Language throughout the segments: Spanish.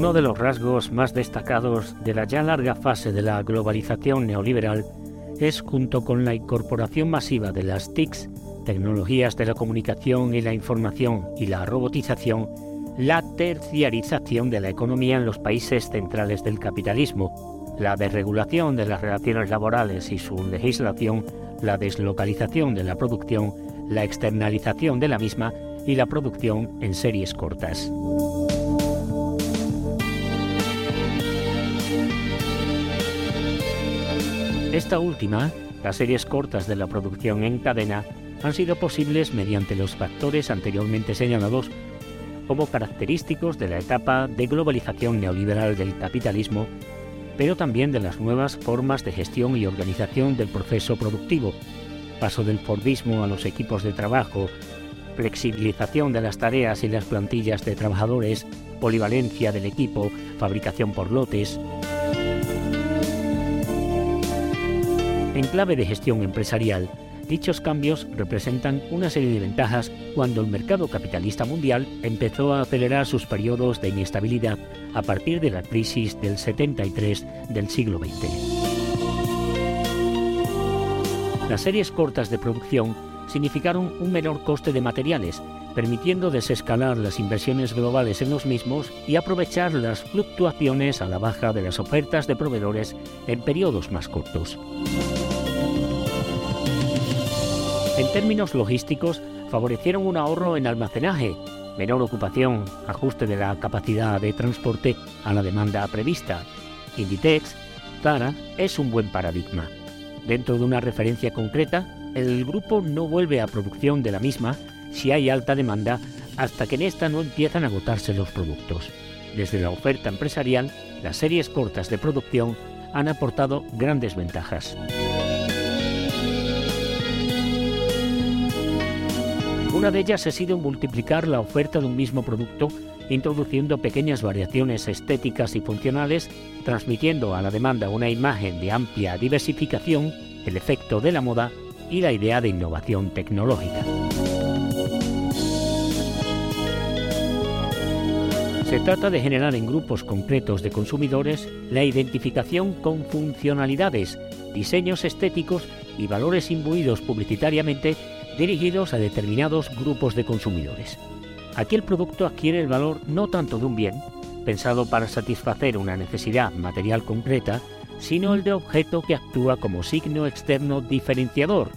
Uno de los rasgos más destacados de la ya larga fase de la globalización neoliberal es, junto con la incorporación masiva de las TICs, tecnologías de la comunicación y la información y la robotización, la terciarización de la economía en los países centrales del capitalismo, la desregulación de las relaciones laborales y su legislación, la deslocalización de la producción, la externalización de la misma y la producción en series cortas. Esta última, las series cortas de la producción en cadena, han sido posibles mediante los factores anteriormente señalados como característicos de la etapa de globalización neoliberal del capitalismo, pero también de las nuevas formas de gestión y organización del proceso productivo, paso del Fordismo a los equipos de trabajo, flexibilización de las tareas y las plantillas de trabajadores, polivalencia del equipo, fabricación por lotes. En clave de gestión empresarial, Dichos cambios representan una serie de ventajas cuando el mercado capitalista mundial empezó a acelerar sus periodos de inestabilidad a partir de la crisis del 73 del siglo XX. Las series cortas de producción significaron un menor coste de materiales, permitiendo desescalar las inversiones globales en los mismos y aprovechar las fluctuaciones a la baja de las ofertas de proveedores en periodos más cortos. En términos logísticos, favorecieron un ahorro en almacenaje, menor ocupación, ajuste de la capacidad de transporte a la demanda prevista. Inditex, Zara, es un buen paradigma. Dentro de una referencia concreta, el grupo no vuelve a producción de la misma si hay alta demanda hasta que en esta no empiezan a agotarse los productos. Desde la oferta empresarial, las series cortas de producción han aportado grandes ventajas. Una de ellas ha sido multiplicar la oferta de un mismo producto, introduciendo pequeñas variaciones estéticas y funcionales, transmitiendo a la demanda una imagen de amplia diversificación, el efecto de la moda y la idea de innovación tecnológica. Se trata de generar en grupos concretos de consumidores la identificación con funcionalidades, diseños estéticos y valores imbuidos publicitariamente dirigidos a determinados grupos de consumidores. Aquí el producto adquiere el valor no tanto de un bien, pensado para satisfacer una necesidad material concreta, sino el de objeto que actúa como signo externo diferenciador,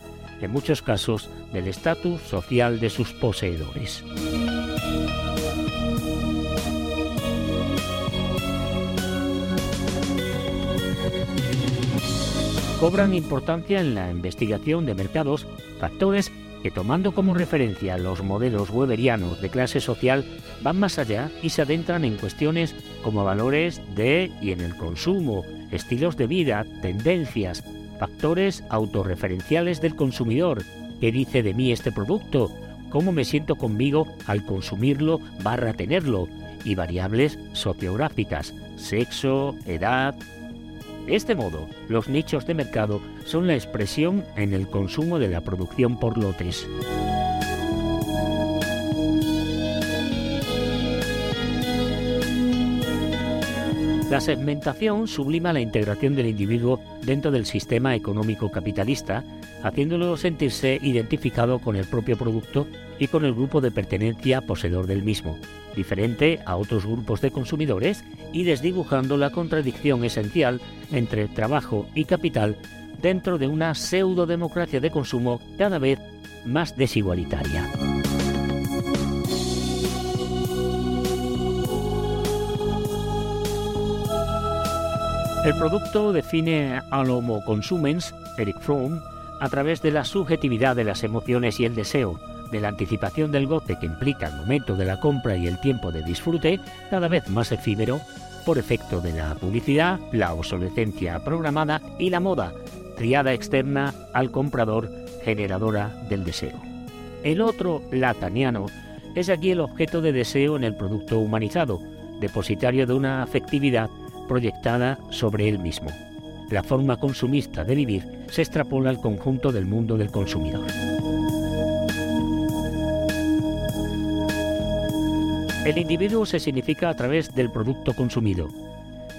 en muchos casos del estatus social de sus poseedores. Cobran importancia en la investigación de mercados factores que tomando como referencia los modelos weberianos de clase social van más allá y se adentran en cuestiones como valores de y en el consumo, estilos de vida, tendencias, factores autorreferenciales del consumidor, qué dice de mí este producto, cómo me siento conmigo al consumirlo barra tenerlo, y variables sociográficas, sexo, edad, de este modo, los nichos de mercado son la expresión en el consumo de la producción por lotes. La segmentación sublima la integración del individuo dentro del sistema económico capitalista, haciéndolo sentirse identificado con el propio producto y con el grupo de pertenencia poseedor del mismo, diferente a otros grupos de consumidores y desdibujando la contradicción esencial entre trabajo y capital dentro de una pseudo-democracia de consumo cada vez más desigualitaria. El producto define al Homo consumens, Eric Fromm, a través de la subjetividad de las emociones y el deseo, de la anticipación del goce que implica el momento de la compra y el tiempo de disfrute, cada vez más efímero, por efecto de la publicidad, la obsolescencia programada y la moda, triada externa al comprador generadora del deseo. El otro lataniano es aquí el objeto de deseo en el producto humanizado, depositario de una afectividad proyectada sobre él mismo. La forma consumista de vivir se extrapola al conjunto del mundo del consumidor. El individuo se significa a través del producto consumido.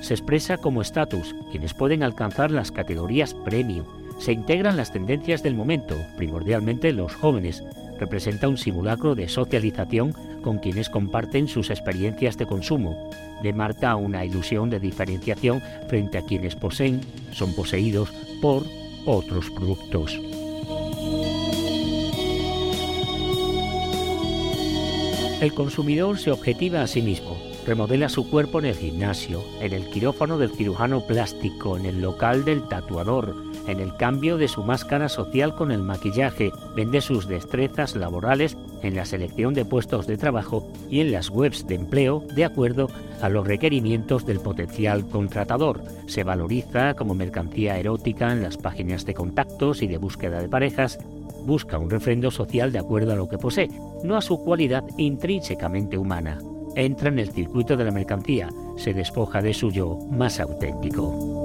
Se expresa como estatus, quienes pueden alcanzar las categorías premium. Se integran las tendencias del momento, primordialmente los jóvenes. Representa un simulacro de socialización con quienes comparten sus experiencias de consumo. Demarca una ilusión de diferenciación frente a quienes poseen, son poseídos por otros productos. El consumidor se objetiva a sí mismo, remodela su cuerpo en el gimnasio, en el quirófano del cirujano plástico, en el local del tatuador, en el cambio de su máscara social con el maquillaje, vende sus destrezas laborales en la selección de puestos de trabajo y en las webs de empleo de acuerdo a los requerimientos del potencial contratador. Se valoriza como mercancía erótica en las páginas de contactos y de búsqueda de parejas. Busca un refrendo social de acuerdo a lo que posee, no a su cualidad intrínsecamente humana. Entra en el circuito de la mercancía, se despoja de su yo más auténtico.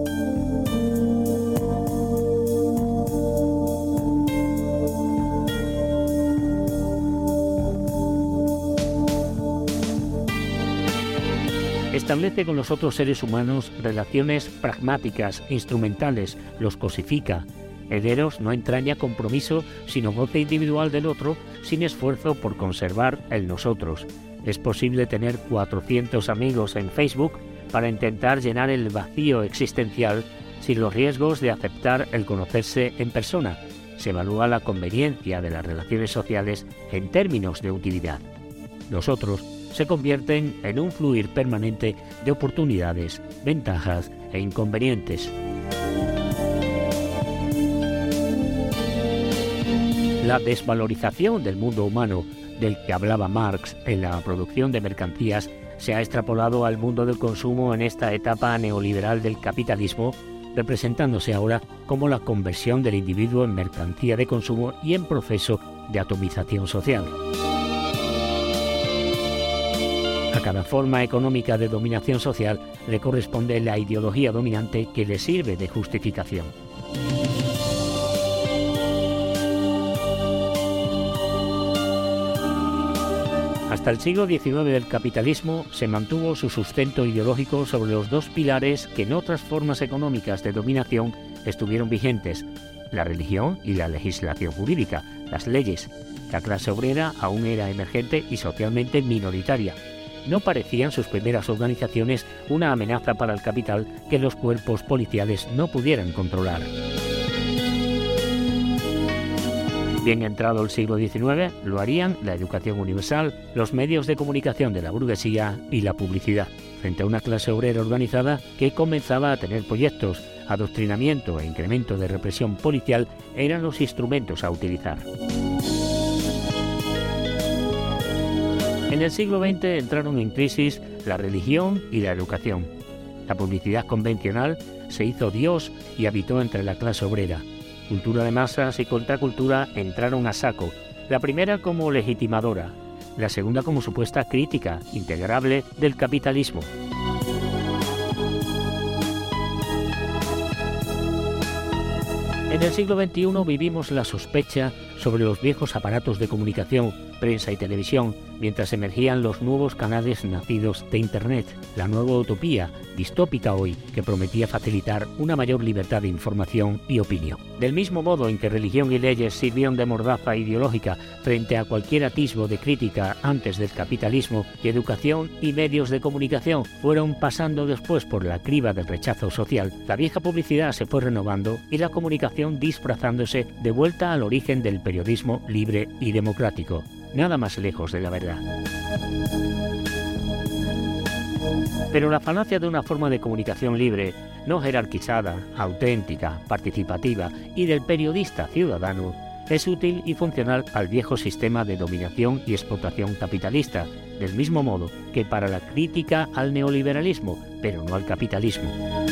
Establece con los otros seres humanos relaciones pragmáticas, instrumentales, los cosifica. Hederos no entraña compromiso, sino goce individual del otro, sin esfuerzo por conservar el nosotros. Es posible tener 400 amigos en Facebook para intentar llenar el vacío existencial sin los riesgos de aceptar el conocerse en persona. Se evalúa la conveniencia de las relaciones sociales en términos de utilidad. Nosotros se convierten en un fluir permanente de oportunidades, ventajas e inconvenientes. La desvalorización del mundo humano del que hablaba Marx en la producción de mercancías se ha extrapolado al mundo del consumo en esta etapa neoliberal del capitalismo, representándose ahora como la conversión del individuo en mercancía de consumo y en proceso de atomización social. A cada forma económica de dominación social le corresponde la ideología dominante que le sirve de justificación. Hasta el siglo XIX del capitalismo se mantuvo su sustento ideológico sobre los dos pilares que en otras formas económicas de dominación estuvieron vigentes, la religión y la legislación jurídica, las leyes. La clase obrera aún era emergente y socialmente minoritaria, no parecían sus primeras organizaciones una amenaza para el capital que los cuerpos policiales no pudieran controlar. Bien entrado el siglo XIX, lo harían la educación universal, los medios de comunicación de la burguesía y la publicidad, frente a una clase obrera organizada que comenzaba a tener proyectos. Adoctrinamiento e incremento de represión policial eran los instrumentos a utilizar. En el siglo XX entraron en crisis la religión y la educación. La publicidad convencional se hizo Dios y habitó entre la clase obrera. Cultura de masas y contracultura entraron a saco, la primera como legitimadora, la segunda como supuesta crítica integrable del capitalismo. En el siglo XXI vivimos la sospecha sobre los viejos aparatos de comunicación, prensa y televisión, mientras emergían los nuevos canales nacidos de Internet, la nueva utopía, distópica hoy, que prometía facilitar una mayor libertad de información y opinión. Del mismo modo en que religión y leyes sirvieron de mordaza ideológica frente a cualquier atisbo de crítica antes del capitalismo, y educación y medios de comunicación fueron pasando después por la criba del rechazo social, la vieja publicidad se fue renovando y la comunicación disfrazándose de vuelta al origen del periodismo libre y democrático, nada más lejos de la verdad. Pero la falacia de una forma de comunicación libre, no jerarquizada, auténtica, participativa y del periodista ciudadano, es útil y funcional al viejo sistema de dominación y explotación capitalista, del mismo modo que para la crítica al neoliberalismo, pero no al capitalismo.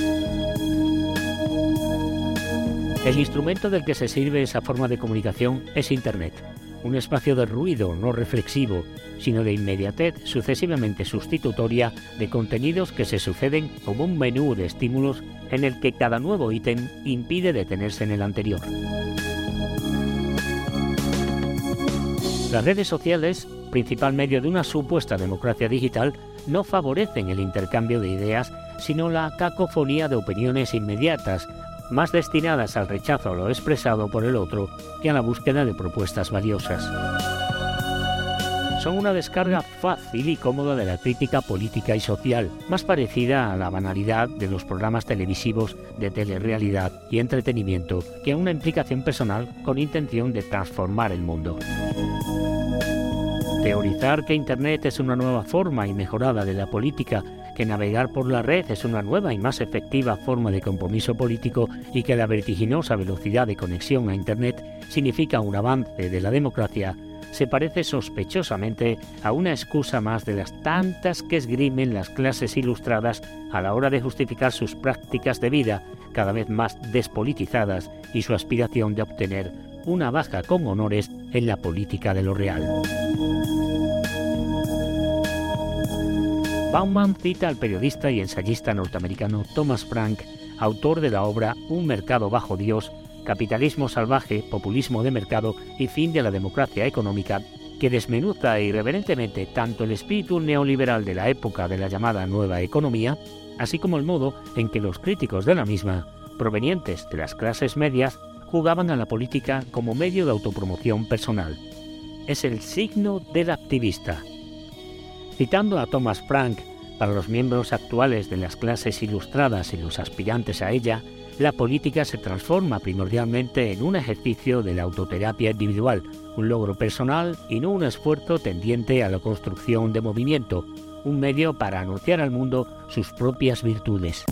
El instrumento del que se sirve esa forma de comunicación es Internet, un espacio de ruido no reflexivo, sino de inmediatez sucesivamente sustitutoria de contenidos que se suceden como un menú de estímulos en el que cada nuevo ítem impide detenerse en el anterior. Las redes sociales principal medio de una supuesta democracia digital, no favorecen el intercambio de ideas, sino la cacofonía de opiniones inmediatas, más destinadas al rechazo a lo expresado por el otro que a la búsqueda de propuestas valiosas. Son una descarga fácil y cómoda de la crítica política y social, más parecida a la banalidad de los programas televisivos de telerrealidad y entretenimiento que a una implicación personal con intención de transformar el mundo. Teorizar que Internet es una nueva forma y mejorada de la política, que navegar por la red es una nueva y más efectiva forma de compromiso político y que la vertiginosa velocidad de conexión a Internet significa un avance de la democracia, se parece sospechosamente a una excusa más de las tantas que esgrimen las clases ilustradas a la hora de justificar sus prácticas de vida cada vez más despolitizadas y su aspiración de obtener una baja con honores en la política de lo real. Bauman cita al periodista y ensayista norteamericano Thomas Frank, autor de la obra Un mercado bajo Dios, capitalismo salvaje, populismo de mercado y fin de la democracia económica, que desmenuza irreverentemente tanto el espíritu neoliberal de la época de la llamada nueva economía, así como el modo en que los críticos de la misma, provenientes de las clases medias, jugaban a la política como medio de autopromoción personal. Es el signo del activista. Citando a Thomas Frank, para los miembros actuales de las clases ilustradas y los aspirantes a ella, la política se transforma primordialmente en un ejercicio de la autoterapia individual, un logro personal y no un esfuerzo tendiente a la construcción de movimiento, un medio para anunciar al mundo sus propias virtudes.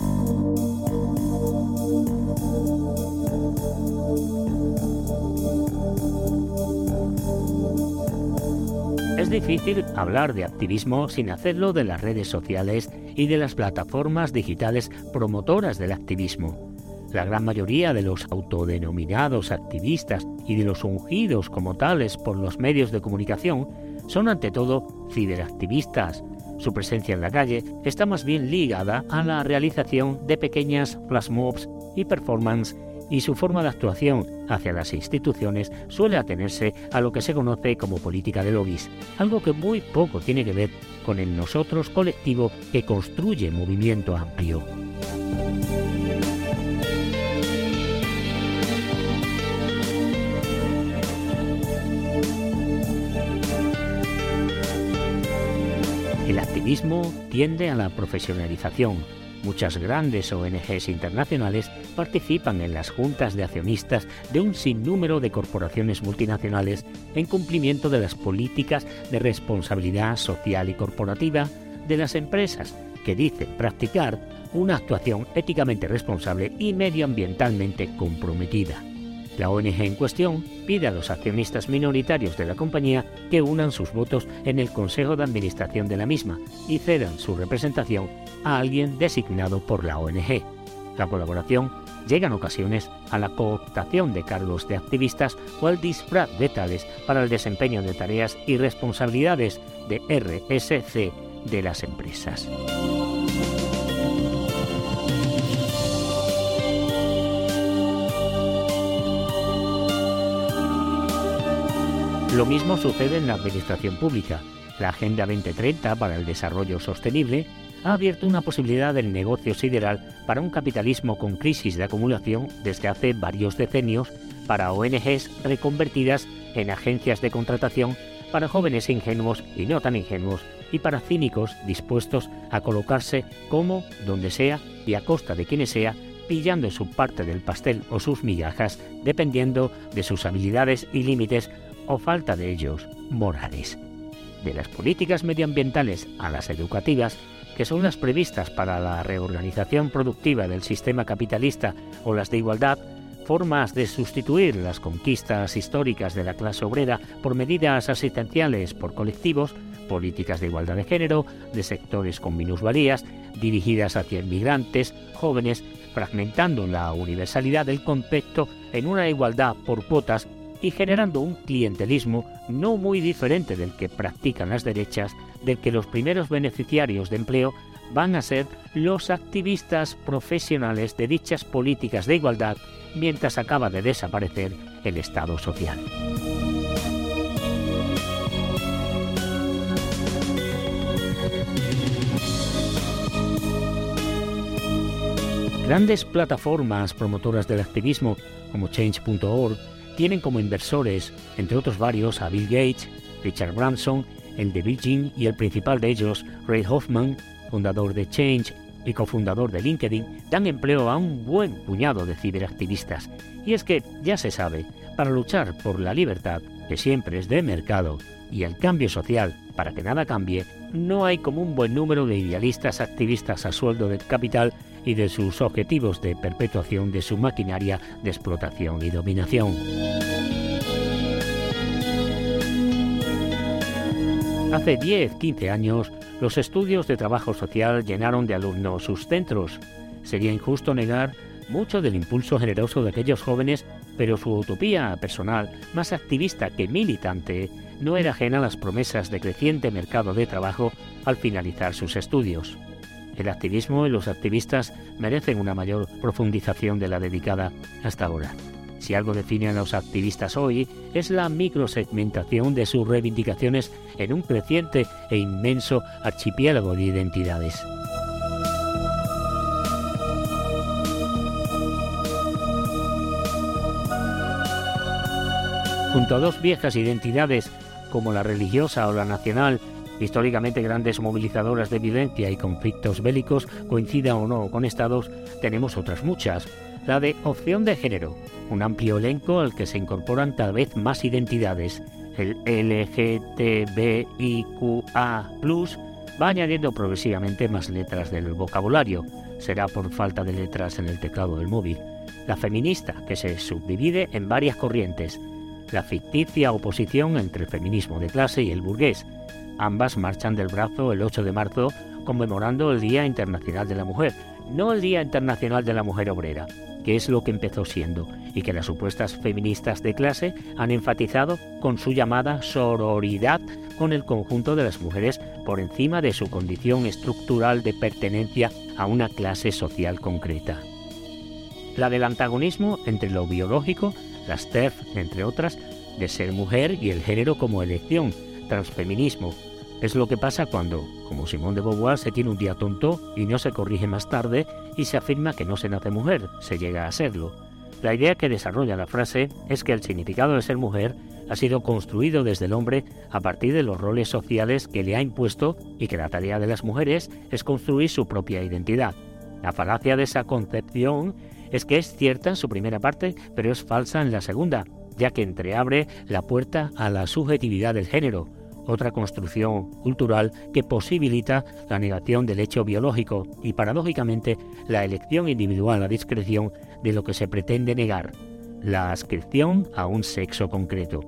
Es difícil hablar de activismo sin hacerlo de las redes sociales y de las plataformas digitales promotoras del activismo. La gran mayoría de los autodenominados activistas y de los ungidos como tales por los medios de comunicación son ante todo ciberactivistas. Su presencia en la calle está más bien ligada a la realización de pequeñas flash mobs y performance y su forma de actuación hacia las instituciones suele atenerse a lo que se conoce como política de lobbies, algo que muy poco tiene que ver con el nosotros colectivo que construye movimiento amplio. El activismo tiende a la profesionalización. Muchas grandes ONGs internacionales participan en las juntas de accionistas de un sinnúmero de corporaciones multinacionales en cumplimiento de las políticas de responsabilidad social y corporativa de las empresas que dicen practicar una actuación éticamente responsable y medioambientalmente comprometida. La ONG en cuestión pide a los accionistas minoritarios de la compañía que unan sus votos en el Consejo de Administración de la misma y cedan su representación a alguien designado por la ONG. La colaboración llega en ocasiones a la cooptación de cargos de activistas o al disfraz de tales para el desempeño de tareas y responsabilidades de RSC de las empresas. Lo mismo sucede en la administración pública. La Agenda 2030 para el Desarrollo Sostenible ha abierto una posibilidad del negocio sideral para un capitalismo con crisis de acumulación desde hace varios decenios para ONGs reconvertidas en agencias de contratación para jóvenes ingenuos y no tan ingenuos y para cínicos dispuestos a colocarse como, donde sea y a costa de quienes sea, pillando su parte del pastel o sus migajas, dependiendo de sus habilidades y límites o falta de ellos morales. De las políticas medioambientales a las educativas, que son las previstas para la reorganización productiva del sistema capitalista o las de igualdad, formas de sustituir las conquistas históricas de la clase obrera por medidas asistenciales por colectivos, políticas de igualdad de género, de sectores con minusvalías, dirigidas hacia inmigrantes, jóvenes, fragmentando la universalidad del concepto en una igualdad por cuotas y generando un clientelismo no muy diferente del que practican las derechas, del que los primeros beneficiarios de empleo van a ser los activistas profesionales de dichas políticas de igualdad mientras acaba de desaparecer el Estado social. Grandes plataformas promotoras del activismo como change.org tienen como inversores, entre otros varios, a Bill Gates, Richard Branson, el de Virgin y el principal de ellos, Ray Hoffman, fundador de Change y cofundador de LinkedIn, dan empleo a un buen puñado de ciberactivistas. Y es que, ya se sabe, para luchar por la libertad, que siempre es de mercado, y el cambio social, para que nada cambie, no hay como un buen número de idealistas activistas a sueldo del capital y de sus objetivos de perpetuación de su maquinaria de explotación y dominación. Hace 10, 15 años, los estudios de trabajo social llenaron de alumnos sus centros. Sería injusto negar mucho del impulso generoso de aquellos jóvenes, pero su utopía personal, más activista que militante, no era ajena a las promesas de creciente mercado de trabajo al finalizar sus estudios. El activismo y los activistas merecen una mayor profundización de la dedicada hasta ahora. Si algo define a los activistas hoy es la microsegmentación de sus reivindicaciones en un creciente e inmenso archipiélago de identidades. Junto a dos viejas identidades como la religiosa o la nacional, históricamente grandes movilizadoras de violencia y conflictos bélicos, coincida o no con estados, tenemos otras muchas. La de opción de género, un amplio elenco al que se incorporan cada vez más identidades. El LGTBIQA va añadiendo progresivamente más letras del vocabulario. Será por falta de letras en el teclado del móvil. La feminista, que se subdivide en varias corrientes la ficticia oposición entre el feminismo de clase y el burgués. Ambas marchan del brazo el 8 de marzo conmemorando el Día Internacional de la Mujer, no el Día Internacional de la Mujer Obrera, que es lo que empezó siendo y que las supuestas feministas de clase han enfatizado con su llamada sororidad con el conjunto de las mujeres por encima de su condición estructural de pertenencia a una clase social concreta. La del antagonismo entre lo biológico las TERF, entre otras, de ser mujer y el género como elección, transfeminismo. Es lo que pasa cuando, como Simón de Beauvoir, se tiene un día tonto y no se corrige más tarde y se afirma que no se nace mujer, se llega a serlo. La idea que desarrolla la frase es que el significado de ser mujer ha sido construido desde el hombre a partir de los roles sociales que le ha impuesto y que la tarea de las mujeres es construir su propia identidad. La falacia de esa concepción es que es cierta en su primera parte, pero es falsa en la segunda, ya que entreabre la puerta a la subjetividad del género, otra construcción cultural que posibilita la negación del hecho biológico y paradójicamente la elección individual a discreción de lo que se pretende negar, la adscripción a un sexo concreto.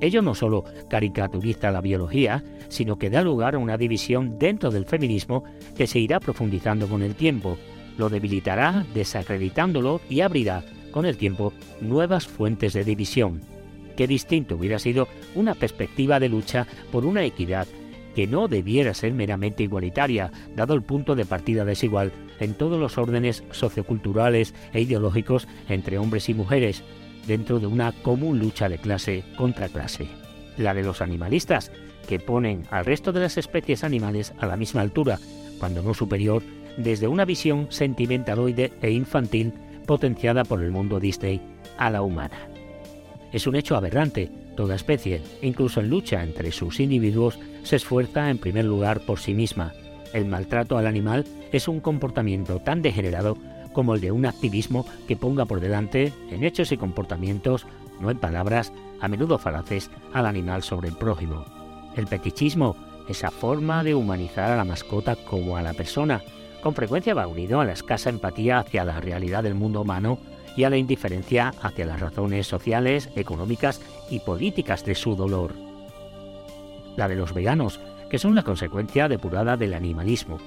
Ello no solo caricaturiza la biología, sino que da lugar a una división dentro del feminismo que se irá profundizando con el tiempo, lo debilitará desacreditándolo y abrirá con el tiempo nuevas fuentes de división. Qué distinto hubiera sido una perspectiva de lucha por una equidad que no debiera ser meramente igualitaria, dado el punto de partida desigual en todos los órdenes socioculturales e ideológicos entre hombres y mujeres, dentro de una común lucha de clase contra clase. La de los animalistas, que ponen al resto de las especies animales a la misma altura, cuando no superior, desde una visión sentimentaloide e infantil potenciada por el mundo Disney a la humana. Es un hecho aberrante, toda especie, incluso en lucha entre sus individuos, se esfuerza en primer lugar por sí misma. El maltrato al animal es un comportamiento tan degenerado como el de un activismo que ponga por delante, en hechos y comportamientos, no en palabras, a menudo falaces, al animal sobre el prójimo. El petichismo, esa forma de humanizar a la mascota como a la persona, con frecuencia va unido a la escasa empatía hacia la realidad del mundo humano y a la indiferencia hacia las razones sociales, económicas y políticas de su dolor. La de los veganos, que son la consecuencia depurada del animalismo.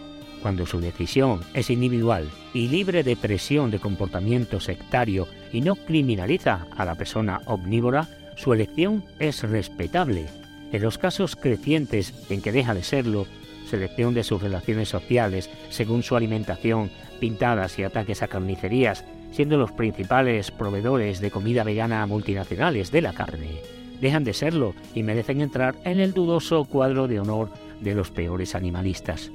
Cuando su decisión es individual y libre de presión de comportamiento sectario y no criminaliza a la persona omnívora, su elección es respetable. En los casos crecientes en que deja de serlo, selección de sus relaciones sociales según su alimentación, pintadas y ataques a carnicerías, siendo los principales proveedores de comida vegana multinacionales de la carne. Dejan de serlo y merecen entrar en el dudoso cuadro de honor de los peores animalistas.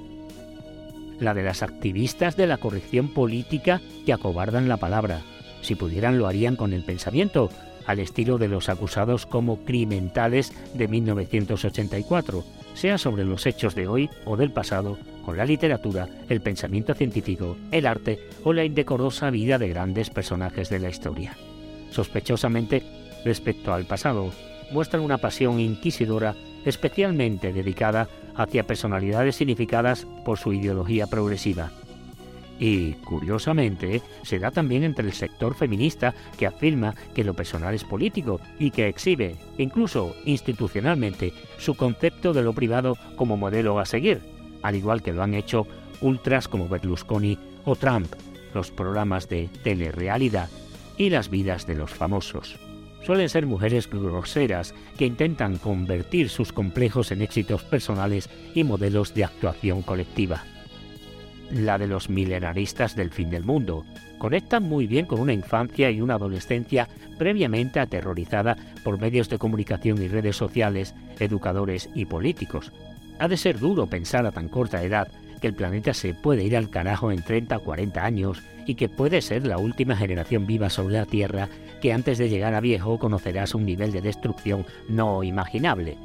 la de las activistas de la corrección política que acobardan la palabra. Si pudieran lo harían con el pensamiento, al estilo de los acusados como crimentales de 1984, sea sobre los hechos de hoy o del pasado, la literatura, el pensamiento científico, el arte o la indecorosa vida de grandes personajes de la historia. Sospechosamente, respecto al pasado, muestran una pasión inquisidora especialmente dedicada hacia personalidades significadas por su ideología progresiva. Y, curiosamente, se da también entre el sector feminista que afirma que lo personal es político y que exhibe, incluso institucionalmente, su concepto de lo privado como modelo a seguir, al igual que lo han hecho ultras como Berlusconi o Trump, los programas de telerrealidad y las vidas de los famosos. Suelen ser mujeres groseras que intentan convertir sus complejos en éxitos personales y modelos de actuación colectiva la de los milenaristas del fin del mundo. Conectan muy bien con una infancia y una adolescencia previamente aterrorizada por medios de comunicación y redes sociales, educadores y políticos. Ha de ser duro pensar a tan corta edad que el planeta se puede ir al carajo en 30 o 40 años y que puede ser la última generación viva sobre la Tierra que antes de llegar a viejo conocerás un nivel de destrucción no imaginable.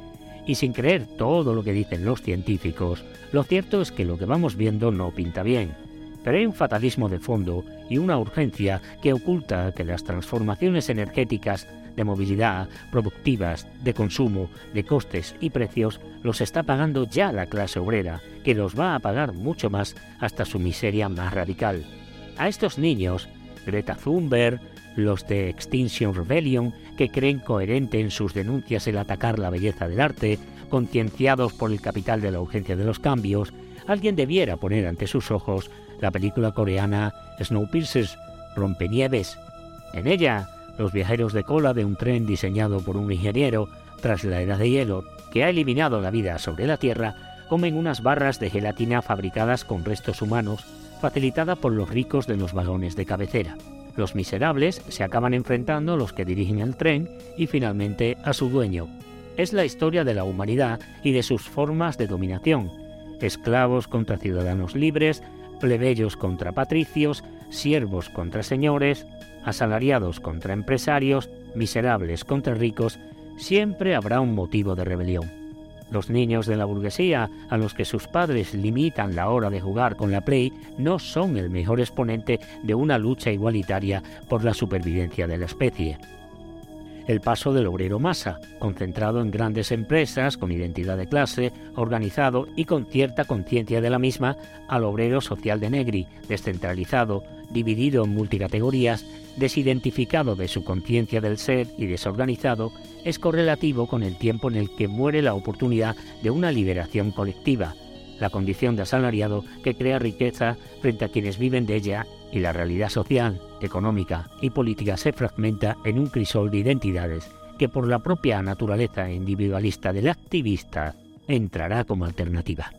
Y sin creer todo lo que dicen los científicos, lo cierto es que lo que vamos viendo no pinta bien. Pero hay un fatalismo de fondo y una urgencia que oculta que las transformaciones energéticas, de movilidad, productivas, de consumo, de costes y precios, los está pagando ya la clase obrera, que los va a pagar mucho más hasta su miseria más radical. A estos niños, Greta Thunberg, los de Extinction Rebellion, que creen coherente en sus denuncias el atacar la belleza del arte, concienciados por el capital de la urgencia de los cambios, alguien debiera poner ante sus ojos la película coreana Snowpiercer, Rompenieves. En ella, los viajeros de cola de un tren diseñado por un ingeniero tras la edad de hielo que ha eliminado la vida sobre la Tierra comen unas barras de gelatina fabricadas con restos humanos facilitada por los ricos de los vagones de cabecera. Los miserables se acaban enfrentando a los que dirigen el tren y finalmente a su dueño. Es la historia de la humanidad y de sus formas de dominación. Esclavos contra ciudadanos libres, plebeyos contra patricios, siervos contra señores, asalariados contra empresarios, miserables contra ricos, siempre habrá un motivo de rebelión. Los niños de la burguesía, a los que sus padres limitan la hora de jugar con la Play, no son el mejor exponente de una lucha igualitaria por la supervivencia de la especie. El paso del obrero masa, concentrado en grandes empresas con identidad de clase, organizado y con cierta conciencia de la misma, al obrero social de Negri, descentralizado, dividido en multicategorías, desidentificado de su conciencia del ser y desorganizado, es correlativo con el tiempo en el que muere la oportunidad de una liberación colectiva, la condición de asalariado que crea riqueza frente a quienes viven de ella y la realidad social, económica y política se fragmenta en un crisol de identidades que por la propia naturaleza individualista del activista entrará como alternativa.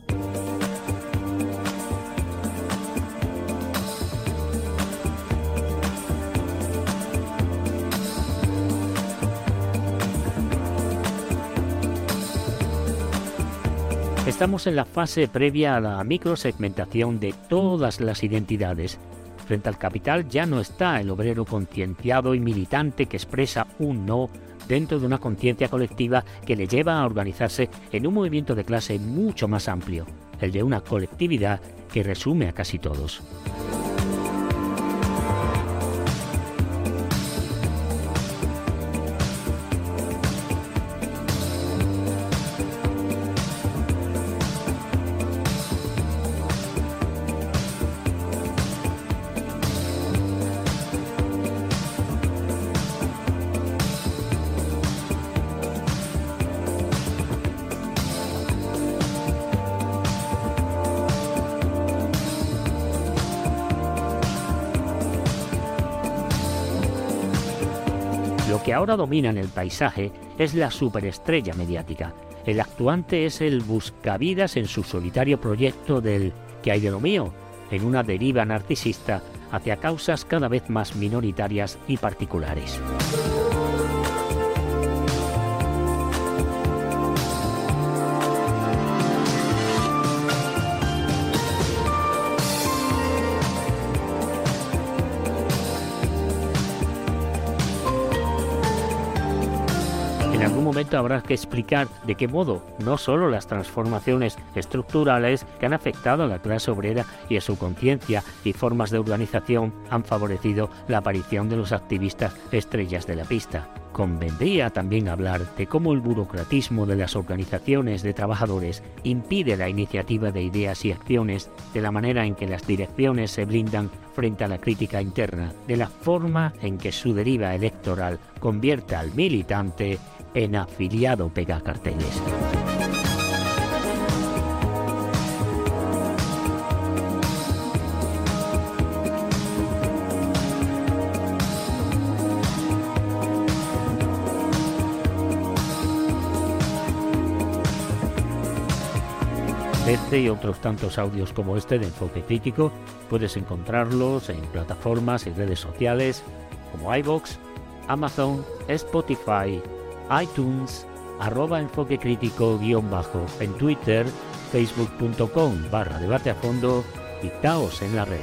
Estamos en la fase previa a la microsegmentación de todas las identidades. Frente al capital ya no está el obrero concienciado y militante que expresa un no dentro de una conciencia colectiva que le lleva a organizarse en un movimiento de clase mucho más amplio, el de una colectividad que resume a casi todos. Que ahora domina en el paisaje es la superestrella mediática. El actuante es el buscavidas en su solitario proyecto del ¿qué hay de lo mío? en una deriva narcisista hacia causas cada vez más minoritarias y particulares. Momento habrá que explicar de qué modo no solo las transformaciones estructurales que han afectado a la clase obrera y a su conciencia y formas de organización han favorecido la aparición de los activistas estrellas de la pista. Convendría también hablar de cómo el burocratismo de las organizaciones de trabajadores impide la iniciativa de ideas y acciones, de la manera en que las direcciones se blindan frente a la crítica interna, de la forma en que su deriva electoral convierte al militante en afiliado pegacarteles. Este y otros tantos audios como este de Enfoque Crítico puedes encontrarlos en plataformas y redes sociales como iVoox, Amazon, Spotify, iTunes, arroba enfoque crítico guion bajo, en Twitter, facebook.com barra debate a fondo y taos en la red.